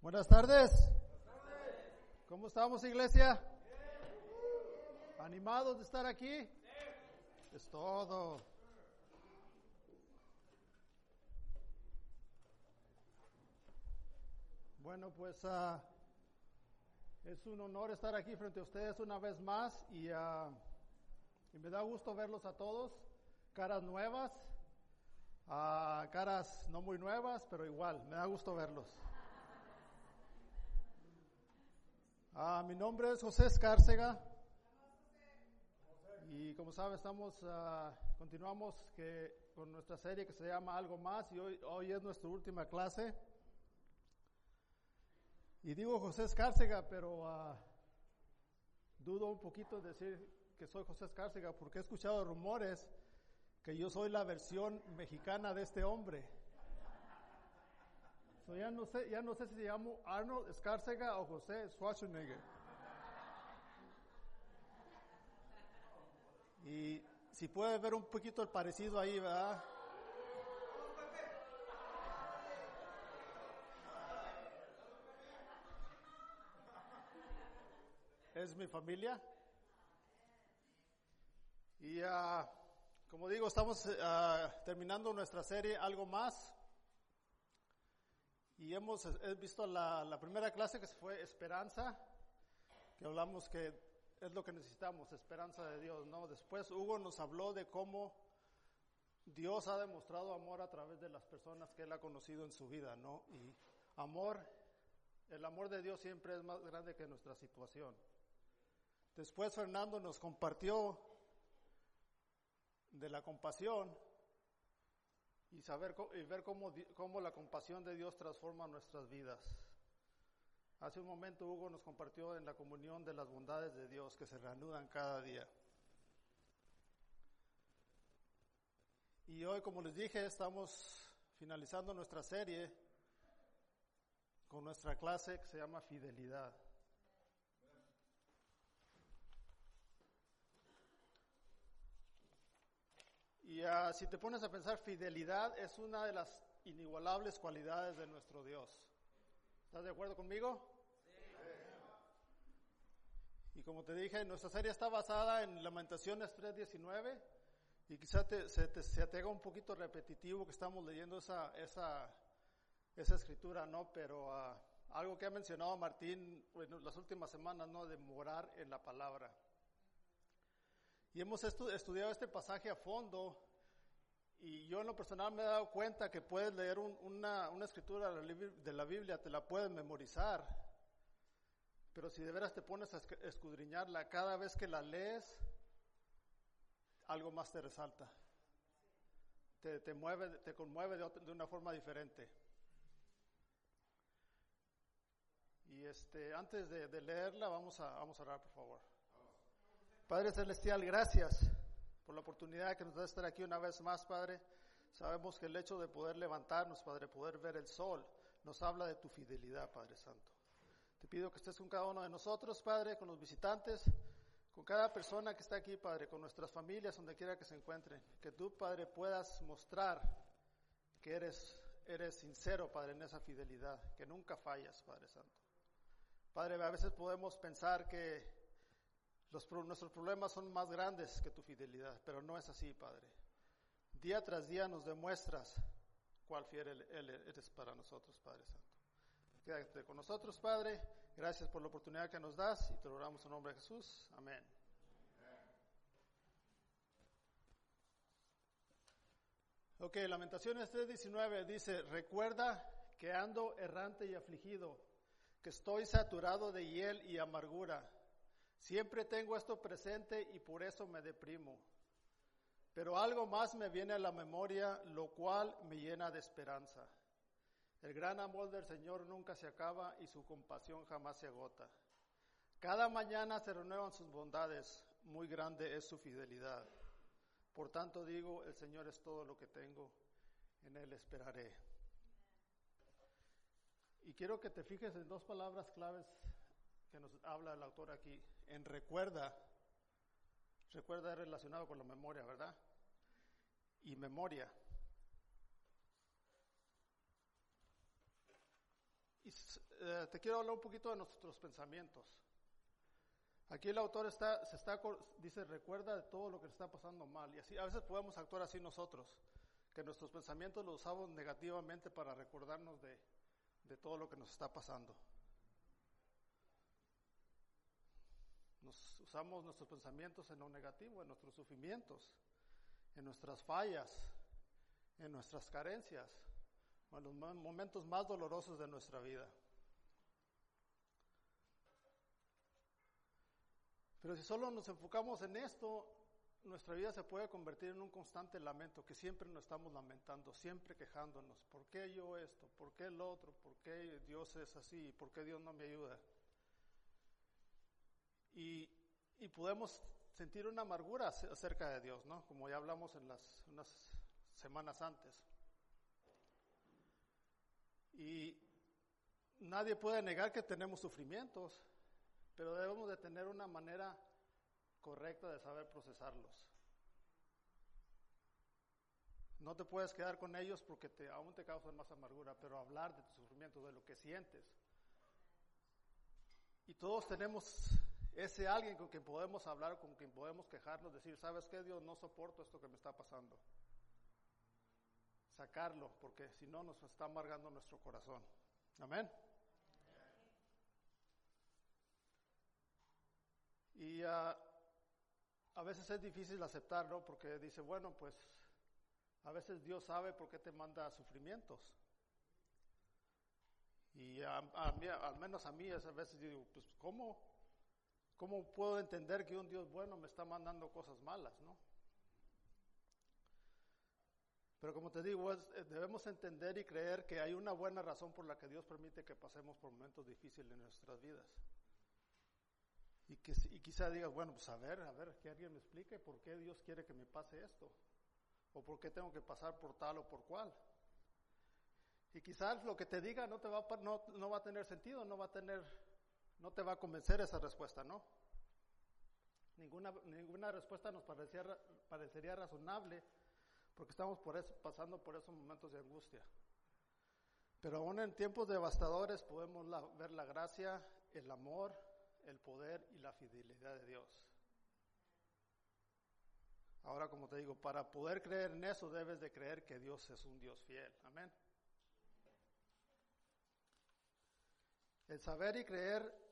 Buenas tardes. ¿Cómo estamos, iglesia? ¿Animados de estar aquí? Es todo. Bueno, pues ah, es un honor estar aquí frente a ustedes una vez más y, ah, y me da gusto verlos a todos, caras nuevas, ah, caras no muy nuevas, pero igual, me da gusto verlos. Ah, mi nombre es José Escárcega y como saben estamos ah, continuamos que, con nuestra serie que se llama Algo Más y hoy, hoy es nuestra última clase. Y digo José Escárcega, pero ah, dudo un poquito de decir que soy José Escárcega porque he escuchado rumores que yo soy la versión mexicana de este hombre. So ya, no sé, ya no sé si se llamo Arnold Escárcega o José Schwarzenegger. Y si puede ver un poquito el parecido ahí, ¿verdad? Es mi familia. Y ah, como digo, estamos ah, terminando nuestra serie Algo Más. Y hemos he visto la, la primera clase que fue Esperanza, que hablamos que es lo que necesitamos, esperanza de Dios, ¿no? Después Hugo nos habló de cómo Dios ha demostrado amor a través de las personas que él ha conocido en su vida, ¿no? Y amor, el amor de Dios siempre es más grande que nuestra situación. Después Fernando nos compartió de la compasión y saber y ver cómo, cómo la compasión de Dios transforma nuestras vidas. Hace un momento Hugo nos compartió en la comunión de las bondades de Dios que se reanudan cada día. Y hoy, como les dije, estamos finalizando nuestra serie con nuestra clase que se llama Fidelidad. Y uh, si te pones a pensar, fidelidad es una de las inigualables cualidades de nuestro Dios. ¿Estás de acuerdo conmigo? Y como te dije, nuestra serie está basada en Lamentaciones 3.19 y quizá te, se, te, se te haga un poquito repetitivo que estamos leyendo esa, esa, esa escritura, ¿no? Pero uh, algo que ha mencionado Martín en las últimas semanas, ¿no? De morar en la palabra. Y hemos estu estudiado este pasaje a fondo y yo en lo personal me he dado cuenta que puedes leer un, una, una, escritura de la Biblia, te la puedes memorizar, pero si de veras te pones a escudriñarla, cada vez que la lees, algo más te resalta. Te, mueve, te conmueve de, otra, de, una forma diferente. Y este, antes de, de leerla, vamos a, vamos a orar, por favor. Padre Celestial, gracias por la oportunidad que nos da estar aquí una vez más, Padre. Sabemos que el hecho de poder levantarnos, Padre, poder ver el sol, nos habla de tu fidelidad, Padre Santo. Te pido que estés con cada uno de nosotros, Padre, con los visitantes, con cada persona que está aquí, Padre, con nuestras familias, donde quiera que se encuentren. Que tú, Padre, puedas mostrar que eres, eres sincero, Padre, en esa fidelidad, que nunca fallas, Padre Santo. Padre, a veces podemos pensar que nuestros problemas son más grandes que tu fidelidad, pero no es así, Padre. Día tras día nos demuestras cuál fiel eres para nosotros, Padre Santo. Quédate con nosotros, Padre. Gracias por la oportunidad que nos das y te lo oramos en nombre de Jesús. Amén. Ok, Lamentaciones 3:19 dice, recuerda que ando errante y afligido, que estoy saturado de hiel y amargura. Siempre tengo esto presente y por eso me deprimo. Pero algo más me viene a la memoria, lo cual me llena de esperanza. El gran amor del Señor nunca se acaba y su compasión jamás se agota. Cada mañana se renuevan sus bondades, muy grande es su fidelidad. Por tanto digo, el Señor es todo lo que tengo, en Él esperaré. Y quiero que te fijes en dos palabras claves que nos habla el autor aquí, en recuerda, recuerda es relacionado con la memoria, ¿verdad? y memoria. Y eh, te quiero hablar un poquito de nuestros pensamientos. Aquí el autor está, se está, dice, recuerda de todo lo que está pasando mal. Y así, a veces podemos actuar así nosotros, que nuestros pensamientos los usamos negativamente para recordarnos de, de todo lo que nos está pasando. Nos usamos nuestros pensamientos en lo negativo, en nuestros sufrimientos, en nuestras fallas, en nuestras carencias, en los momentos más dolorosos de nuestra vida. Pero si solo nos enfocamos en esto, nuestra vida se puede convertir en un constante lamento, que siempre nos estamos lamentando, siempre quejándonos. ¿Por qué yo esto? ¿Por qué el otro? ¿Por qué Dios es así? ¿Por qué Dios no me ayuda? Y, podemos sentir una amargura acerca de Dios, ¿no? Como ya hablamos en las unas semanas antes. Y nadie puede negar que tenemos sufrimientos, pero debemos de tener una manera correcta de saber procesarlos. No te puedes quedar con ellos porque te, aún te causan más amargura, pero hablar de tu sufrimiento, de lo que sientes. Y todos tenemos ese alguien con quien podemos hablar, con quien podemos quejarnos, decir, ¿sabes qué, Dios? No soporto esto que me está pasando. Sacarlo, porque si no nos está amargando nuestro corazón. Amén. Y uh, a veces es difícil aceptarlo porque dice, bueno, pues a veces Dios sabe por qué te manda sufrimientos. Y a, mí, al menos a mí a veces digo, pues ¿cómo? ¿Cómo puedo entender que un Dios bueno me está mandando cosas malas, no? Pero como te digo, eh, debemos entender y creer que hay una buena razón por la que Dios permite que pasemos por momentos difíciles en nuestras vidas. Y, que, y quizá digas, bueno, pues a ver, a ver, que alguien me explique por qué Dios quiere que me pase esto. O por qué tengo que pasar por tal o por cual. Y quizás lo que te diga no, te va, no, no va a tener sentido, no va a tener, no te va a convencer esa respuesta, ¿no? Ninguna, ninguna respuesta nos parecía, parecería razonable porque estamos pasando por esos momentos de angustia. Pero aún en tiempos devastadores podemos ver la gracia, el amor, el poder y la fidelidad de Dios. Ahora, como te digo, para poder creer en eso debes de creer que Dios es un Dios fiel. Amén. El saber y creer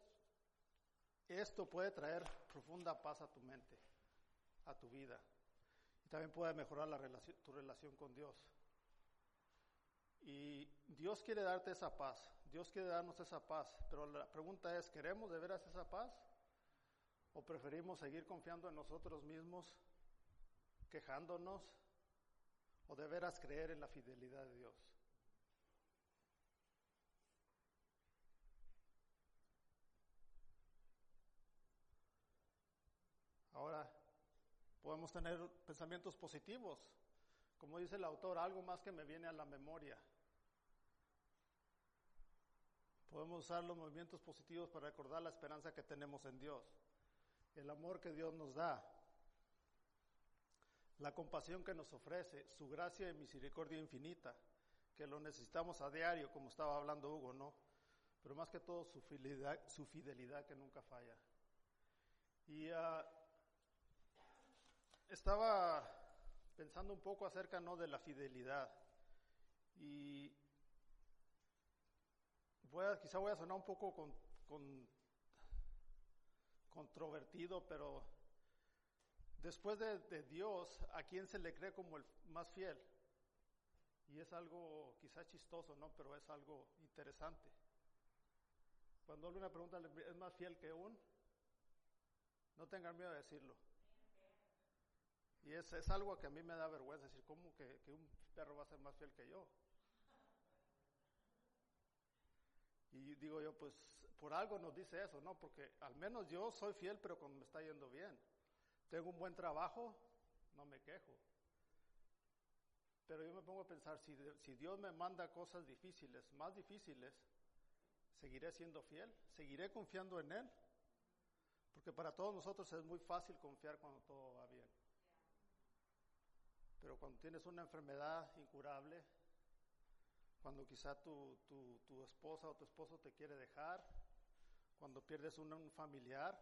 esto puede traer profunda paz a tu mente, a tu vida. Y también puede mejorar tu relación con Dios. Y Dios quiere darte esa paz. Dios quiere darnos esa paz, pero la pregunta es, ¿queremos de veras esa paz? ¿O preferimos seguir confiando en nosotros mismos, quejándonos? ¿O de veras creer en la fidelidad de Dios? Ahora, podemos tener pensamientos positivos. Como dice el autor, algo más que me viene a la memoria. Podemos usar los movimientos positivos para recordar la esperanza que tenemos en Dios, el amor que Dios nos da, la compasión que nos ofrece, su gracia y misericordia infinita, que lo necesitamos a diario, como estaba hablando Hugo, ¿no? Pero más que todo su fidelidad, su fidelidad que nunca falla. Y uh, estaba pensando un poco acerca, ¿no?, de la fidelidad. Y voy a, quizá voy a sonar un poco con, controvertido, pero después de, Dios, ¿a quién se le cree como el más fiel? Y es algo quizá chistoso, ¿no? Pero es algo interesante. Cuando alguna pregunta es más fiel que un, no tengan miedo de decirlo. Y es, es algo que a mí me da vergüenza decir, ¿cómo que, que un perro va a ser más fiel que yo? Y digo yo, pues por algo nos dice eso, ¿no? Porque al menos yo soy fiel, pero cuando me está yendo bien. Tengo un buen trabajo, no me quejo. Pero yo me pongo a pensar, si, si Dios me manda cosas difíciles, más difíciles, ¿seguiré siendo fiel? ¿Seguiré confiando en Él? Porque para todos nosotros es muy fácil confiar cuando todo va bien. Pero cuando tienes una enfermedad incurable, cuando quizá tu, tu, tu esposa o tu esposo te quiere dejar, cuando pierdes un, un familiar,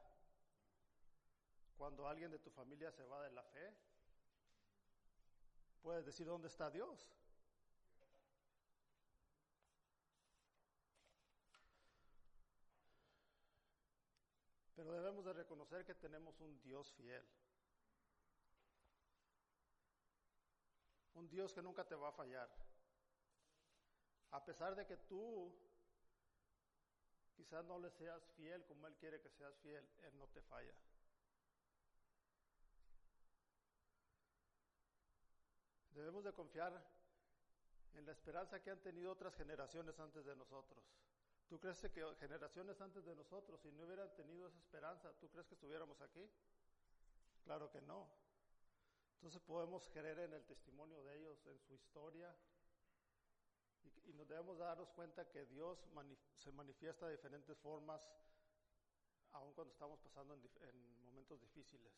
cuando alguien de tu familia se va de la fe, puedes decir dónde está Dios. Pero debemos de reconocer que tenemos un Dios fiel. Dios que nunca te va a fallar. A pesar de que tú quizás no le seas fiel como Él quiere que seas fiel, Él no te falla. Debemos de confiar en la esperanza que han tenido otras generaciones antes de nosotros. ¿Tú crees que generaciones antes de nosotros, si no hubieran tenido esa esperanza, ¿tú crees que estuviéramos aquí? Claro que no. Entonces podemos creer en el testimonio de ellos, en su historia, y, nos debemos darnos cuenta que Dios se manifiesta de diferentes formas, aun cuando estamos pasando en, en momentos difíciles.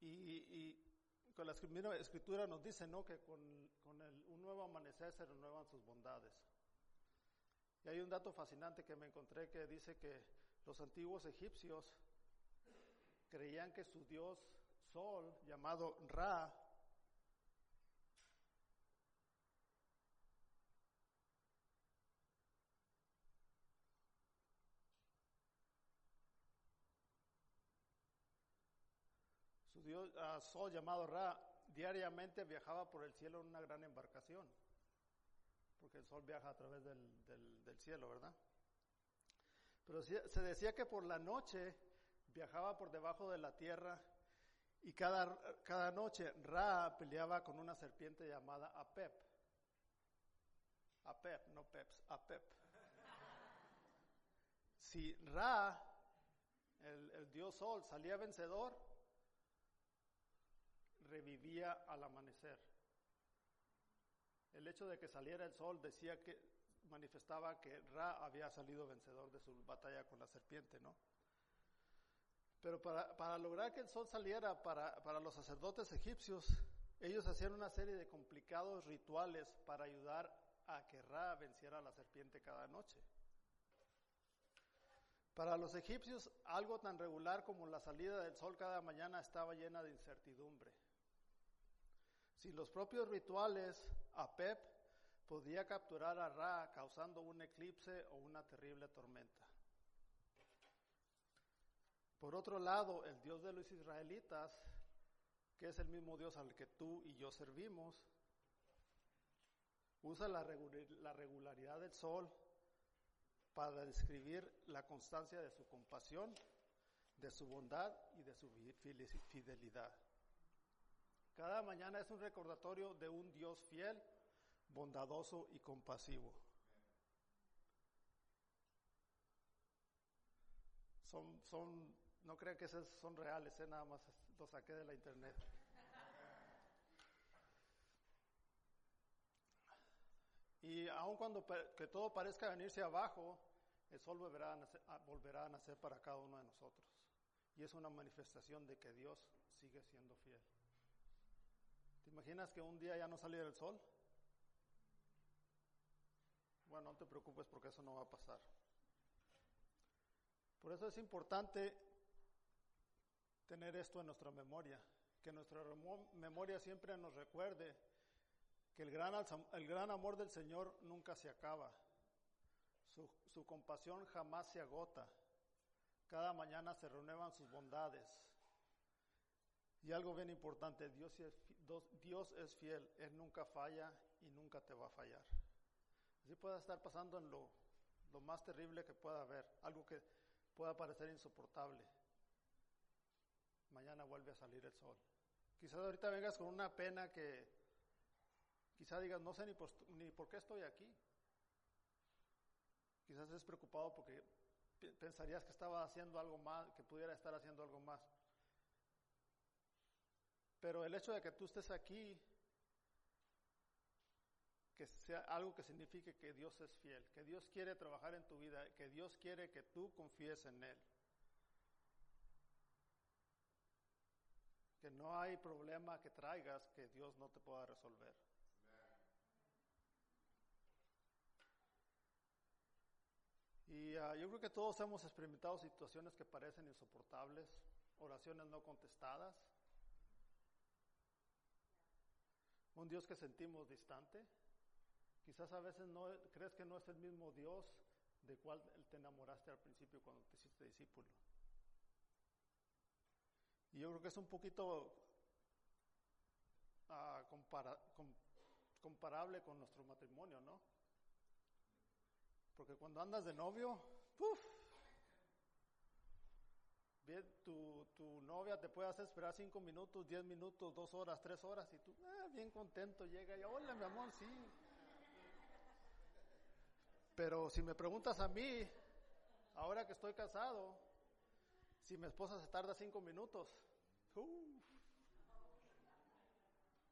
Y, y, con la escritura nos dice ¿no? que con, con el, un nuevo amanecer se renuevan sus bondades. Y hay un dato fascinante que me encontré que dice que los antiguos egipcios creían que su dios sol, llamado Ra, su dios uh, sol llamado Ra, diariamente viajaba por el cielo en una gran embarcación porque el sol viaja a través del, del cielo, ¿verdad? Pero se decía que por la noche viajaba por debajo de la tierra y cada, cada noche Ra peleaba con una serpiente llamada Apep. Apep, no Peps, Apep. Si Ra, el, el dios sol, salía vencedor, revivía al amanecer el hecho de que saliera el sol decía que manifestaba que Ra había salido vencedor de su batalla con la serpiente, ¿no? Pero para, para lograr que el sol saliera para, para los sacerdotes egipcios, ellos hacían una serie de complicados rituales para ayudar a que Ra venciera a la serpiente cada noche. Para los egipcios, algo tan regular como la salida del sol cada mañana estaba llena de incertidumbre. Si los propios rituales Apep podía capturar a Ra causando un eclipse o una terrible tormenta. Por otro lado, el Dios de los israelitas, que es el mismo Dios al que tú y yo servimos, usa la, regularidad del sol para describir la constancia de su compasión, de su bondad y de su fidelidad. Cada mañana es un recordatorio de un Dios fiel, bondadoso y compasivo. Son, son, no crean que esos son reales, ¿eh? nada más los saqué de la internet. Y aun cuando que todo parezca venirse abajo, el sol volverá a, nacer, volverá a nacer para cada uno de nosotros. Y es una manifestación de que Dios sigue siendo fiel. ¿Te imaginas que un día ya no saliera el sol? Bueno, no te preocupes porque eso no va a pasar. Por eso es importante tener esto en nuestra memoria, que nuestra memoria siempre nos recuerde que el gran, el gran amor del Señor nunca se acaba, su, su compasión jamás se agota, cada mañana se renuevan sus bondades. Y algo bien importante, Dios es, Dios es fiel, Él nunca falla y nunca te va a fallar. Así pueda estar pasando en lo, lo más terrible que pueda haber, algo que pueda parecer insoportable. Mañana vuelve a salir el sol. Quizás ahorita vengas con una pena que quizás digas, no sé ni por, qué estoy aquí. Quizás estés preocupado porque pensarías que estaba haciendo algo más, que pudiera estar haciendo algo más. Pero el hecho de que tú estés aquí, que sea algo que signifique que Dios es fiel, que Dios quiere trabajar en tu vida, que Dios quiere que tú confíes en Él. Que no hay problema que traigas que Dios no te pueda resolver. Y ah, yo creo que todos hemos experimentado situaciones que parecen insoportables, oraciones no contestadas, un Dios que sentimos distante. Quizás a veces no crees que no es el mismo Dios de cual te enamoraste al principio cuando te hiciste discípulo. Y yo creo que es un poquito ah, comparable con nuestro matrimonio, ¿no? Porque cuando andas de novio, ¡puf! Bien, tu, tu, novia te puede hacer esperar cinco minutos, diez minutos, dos horas, tres horas y tú, ah, bien contento, llega y, hola mi amor, sí. Pero si me preguntas a mí, ahora que estoy casado, si mi esposa se tarda cinco minutos,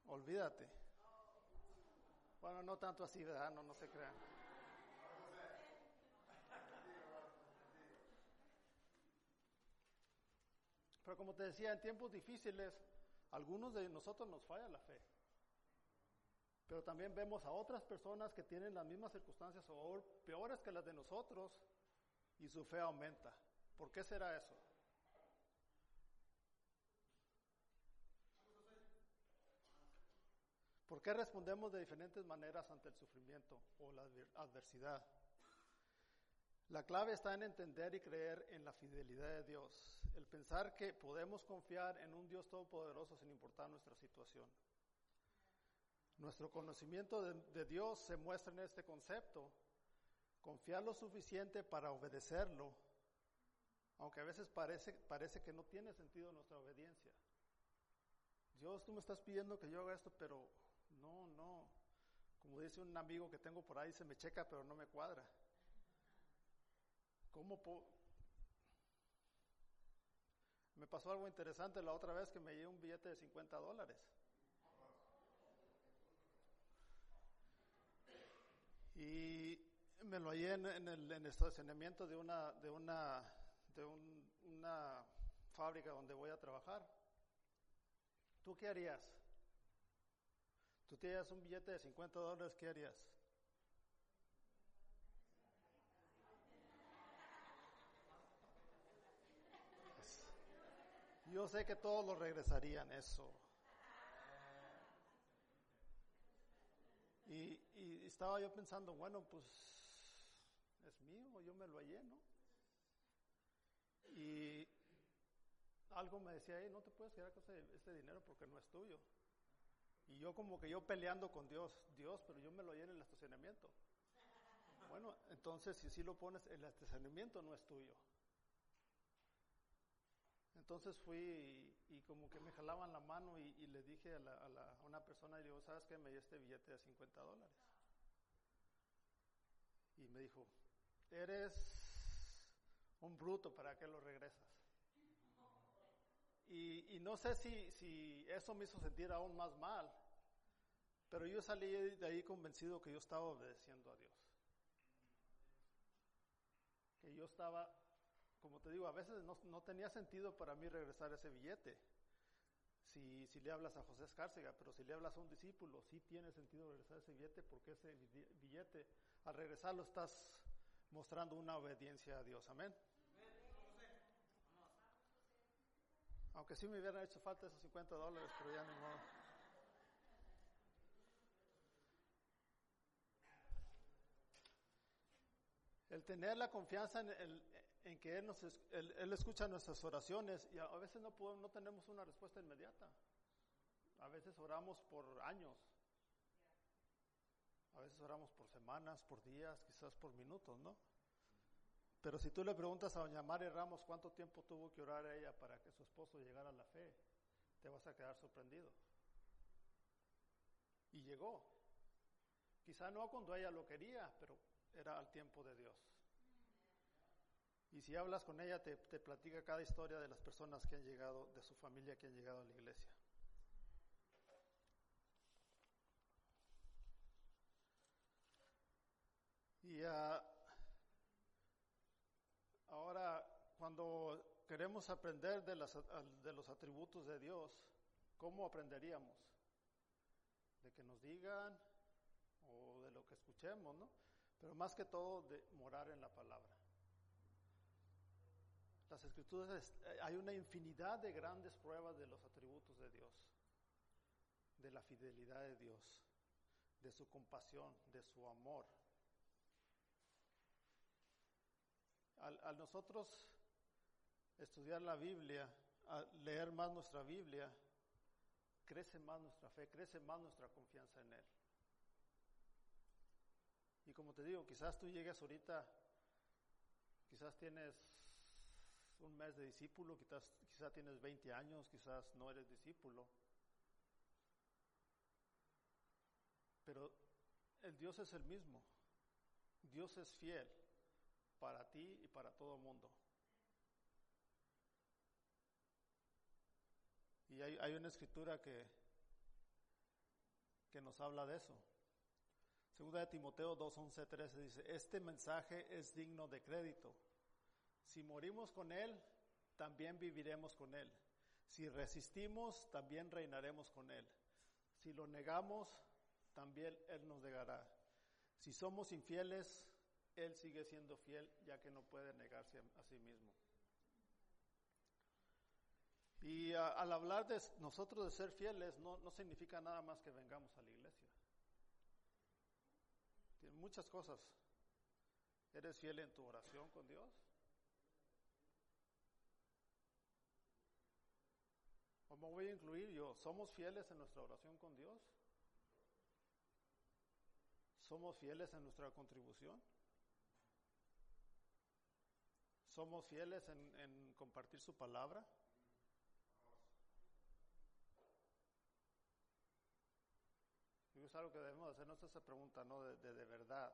olvídate. Bueno, no tanto así, ¿verdad? No, no se crean. Pero como te decía, en tiempos difíciles, algunos de nosotros nos falla la fe. Pero también vemos a otras personas que tienen las mismas circunstancias o peores que las de nosotros y su fe aumenta. ¿Por qué será eso? ¿Por qué respondemos de diferentes maneras ante el sufrimiento o la adversidad? La clave está en entender y creer en la fidelidad de Dios, el pensar que podemos confiar en un Dios todopoderoso sin importar nuestra situación. Nuestro conocimiento de, Dios se muestra en este concepto, confiar lo suficiente para obedecerlo, aunque a veces parece, parece que no tiene sentido nuestra obediencia. Dios, tú me estás pidiendo que yo haga esto, pero no, no. Como dice un amigo que tengo por ahí, se me checa, pero no me cuadra. ¿Cómo me pasó algo interesante la otra vez que me llevé un billete de 50 dólares. Y me lo hallé en, el, estacionamiento de una, de una, de una fábrica donde voy a trabajar. ¿Tú qué harías? ¿Tú tienes un billete de 50 dólares? ¿Qué harías? Yo sé que todos lo regresarían eso. Y, estaba yo pensando, bueno, pues es mío, yo me lo hallé, ¿no? Y algo me decía, no te puedes quedar con este dinero porque no es tuyo. Y yo como que yo peleando con Dios, Dios, pero yo me lo hallé en el estacionamiento. Bueno, entonces si sí lo pones, el estacionamiento no es tuyo. Entonces fui y, como que me jalaban la mano y, le dije a, la, una persona, y ¿sabes qué? Me di este billete de 50 dólares. Y me dijo, eres un bruto, ¿para qué lo regresas? Y, no sé si, si eso me hizo sentir aún más mal, pero yo salí de ahí convencido que yo estaba obedeciendo a Dios. Que yo estaba como te digo, a veces no, tenía sentido para mí regresar ese billete. Si, si, le hablas a José Escárcega, pero si le hablas a un discípulo, sí tiene sentido regresar ese billete porque ese billete, al regresarlo estás mostrando una obediencia a Dios. Amén. Aunque sí me hubieran hecho falta esos 50 dólares, pero ya no modo. El tener la confianza en el, en que él, nos, él, escucha nuestras oraciones y a, veces no, podemos, no tenemos una respuesta inmediata. A veces oramos por años. A veces oramos por semanas, por días, quizás por minutos, ¿no? Pero si tú le preguntas a doña Mari Ramos cuánto tiempo tuvo que orar a ella para que su esposo llegara a la fe, te vas a quedar sorprendido. Y llegó. Quizá no cuando ella lo quería, pero era al tiempo de Dios. Y si hablas con ella, te, platica cada historia de las personas que han llegado, de su familia que han llegado a la iglesia. Y ah, ahora, cuando queremos aprender de, las, de, los atributos de Dios, ¿cómo aprenderíamos? De que nos digan o de lo que escuchemos, ¿no? Pero más que todo de morar en la palabra. Las escrituras, eh, hay una infinidad de grandes pruebas de los atributos de Dios, de la fidelidad de Dios, de su compasión, de su amor. Al, nosotros estudiar la Biblia, al leer más nuestra Biblia, crece más nuestra fe, crece más nuestra confianza en Él. Y como te digo, quizás tú llegues ahorita, quizás tienes un mes de discípulo, quizás, quizás tienes 20 años, quizás no eres discípulo. Pero el Dios es el mismo. Dios es fiel para ti y para todo el mundo. Y hay, hay, una escritura que, que nos habla de eso. Segunda de Timoteo 2, 11, 13 dice, este mensaje es digno de crédito si morimos con Él, también viviremos con Él. Si resistimos, también reinaremos con Él. Si lo negamos, también Él nos negará. Si somos infieles, Él sigue siendo fiel, ya que no puede negarse a, sí mismo. Y al hablar de nosotros de ser fieles, no, no significa nada más que vengamos a la iglesia. Muchas cosas. ¿Eres fiel en tu oración con Dios? ¿Cómo voy a incluir yo? ¿Somos fieles en nuestra oración con Dios? ¿Somos fieles en nuestra contribución? ¿Somos fieles en, compartir su palabra? Es algo que debemos hacernos esa pregunta, ¿no? De, de, verdad.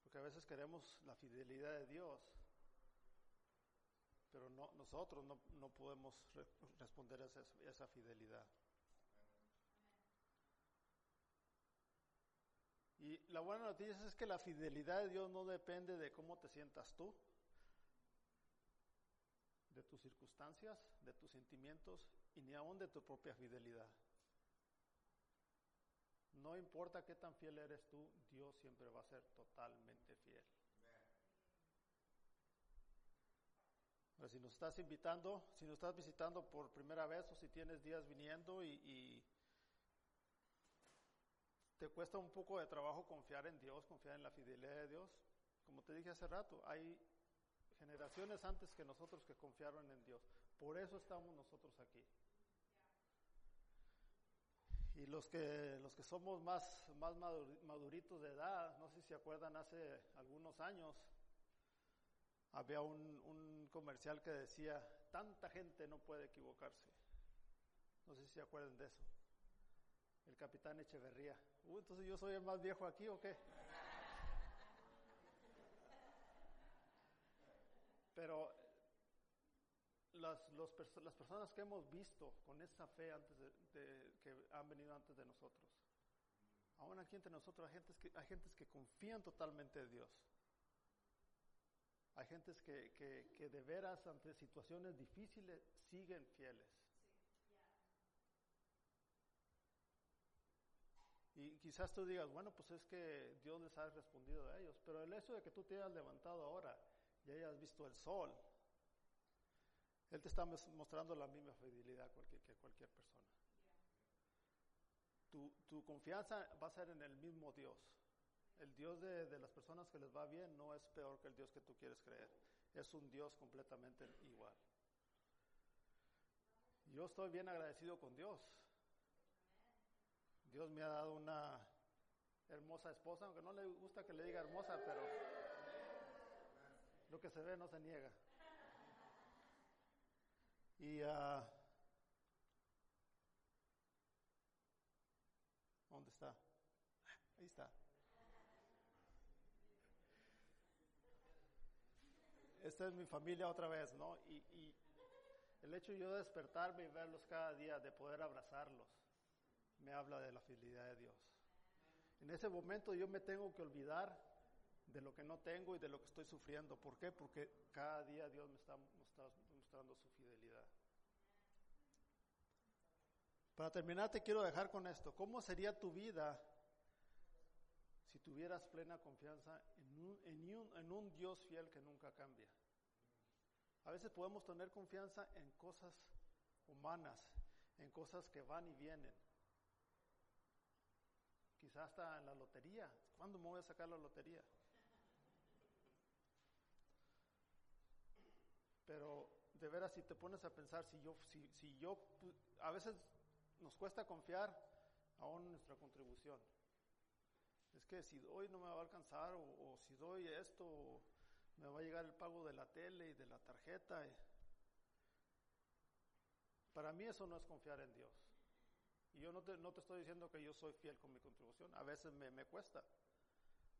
Porque a veces queremos la fidelidad de Dios, pero no, nosotros no, no podemos responder a esa, esa fidelidad. Y la buena noticia es que la fidelidad de Dios no depende de cómo te sientas tú, de tus circunstancias, de tus sentimientos y ni aún de tu propia fidelidad. No importa qué tan fiel eres tú, Dios siempre va a ser totalmente fiel. si nos estás invitando, si nos estás visitando por primera vez o si tienes días viniendo y, te cuesta un poco de trabajo confiar en Dios, confiar en la fidelidad de Dios, como te dije hace rato, hay generaciones antes que nosotros que confiaron en Dios. Por eso estamos nosotros aquí. Y los que, los que somos más, más maduritos de edad, no sé si se acuerdan, hace algunos años, había un, un, comercial que decía, tanta gente no puede equivocarse. No sé si se acuerdan de eso. El capitán Echeverría. Uh, entonces yo soy el más viejo aquí o qué? Pero las, los, las personas que hemos visto con esa fe antes de, antes de nosotros, aún aquí entre nosotros hay gentes que, hay que confían totalmente en Dios. Hay gentes que, que, de veras ante situaciones difíciles siguen fieles. Y quizás tú digas, bueno, pues es que Dios les ha respondido a ellos, pero el hecho de que tú te hayas levantado ahora y hayas visto el sol, Él te está mostrando la misma fidelidad que cualquier persona. Tu, confianza va a ser en el mismo Dios. El Dios de, las personas que les va bien no es peor que el Dios que tú quieres creer. Es un Dios completamente igual. Yo estoy bien agradecido con Dios. Dios me ha dado una hermosa esposa, aunque no le gusta que le diga hermosa, pero lo que se ve no se niega. Y uh, ¿dónde está? Ahí está. Esta es mi familia otra vez, ¿no? Y, el hecho de yo despertarme y verlos cada día, de poder abrazarlos, me habla de la fidelidad de Dios. En ese momento yo me tengo que olvidar de lo que no tengo y de lo que estoy sufriendo. ¿Por qué? Porque cada día Dios me está, mostrando su fidelidad. Para terminar, te quiero dejar con esto. ¿Cómo sería tu vida si tuvieras plena confianza en un, en un, en un Dios fiel que nunca cambia? A veces podemos tener confianza en cosas humanas, en cosas que van y vienen. Quizás hasta en la lotería. ¿Cuándo me voy a sacar la lotería? Pero de veras, si te pones a pensar, si yo, si, si yo, a veces nos cuesta confiar aún en nuestra contribución. Es que si doy no me va a alcanzar, o, si doy esto, me va a llegar el pago de la tele y de la tarjeta. Para mí eso no es confiar en Dios. Y yo no te, no te estoy diciendo que yo soy fiel con mi contribución. A veces me, me cuesta.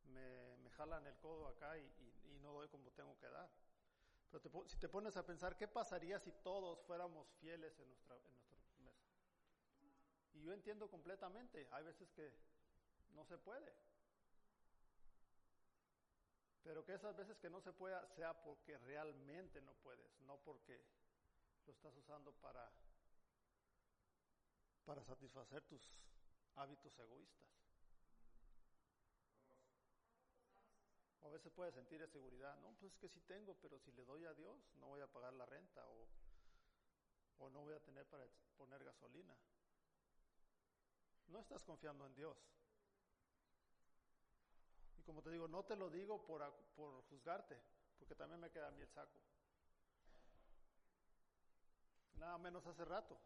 Me, me, jalan el codo acá y, no doy como tengo que dar. Pero te, si te pones a pensar, ¿qué pasaría si todos fuéramos fieles en nuestra, en nuestra mesa? Y yo entiendo completamente, hay veces que no se puede. Pero que esas veces que no se pueda sea porque realmente no puedes, no porque lo estás usando para para satisfacer tus hábitos egoístas. O a veces puedes sentir seguridad, no, pues es que sí tengo, pero si le doy a Dios no voy a pagar la renta o, o no voy a tener para poner gasolina. No estás confiando en Dios. Como te digo, no te lo digo por, por juzgarte, porque también me queda a mí el saco. Nada menos hace rato.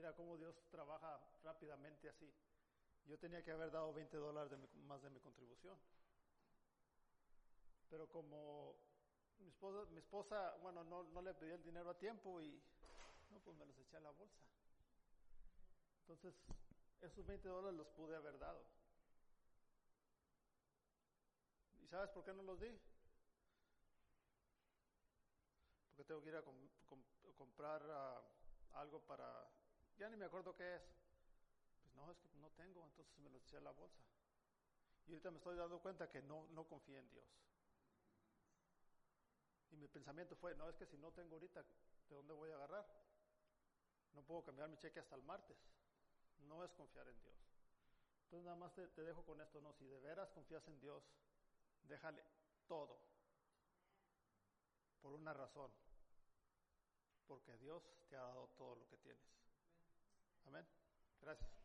Mira cómo Dios trabaja rápidamente así. Yo tenía que haber dado 20 dólares más de mi contribución. Pero como mi esposa, mi esposa bueno, no, no, le pedí el dinero a tiempo y no, pues me los eché a la bolsa. Entonces, esos 20 dólares los pude haber dado. ¿Y sabes por qué no los di? Porque tengo que ir a com com comprar uh, algo para, ya ni me acuerdo qué es. Pues no, es que no tengo, entonces me los eché a la bolsa. Y ahorita me estoy dando cuenta que no, no confío en Dios. Y mi pensamiento fue, no, es que si no tengo ahorita, ¿de dónde voy a agarrar? No puedo cambiar mi cheque hasta el martes. No es confiar en Dios. Entonces nada más te, dejo con esto, no, si de veras confías en Dios, déjale todo. Por una razón. Porque Dios te ha dado todo lo que tienes. Amén. Gracias.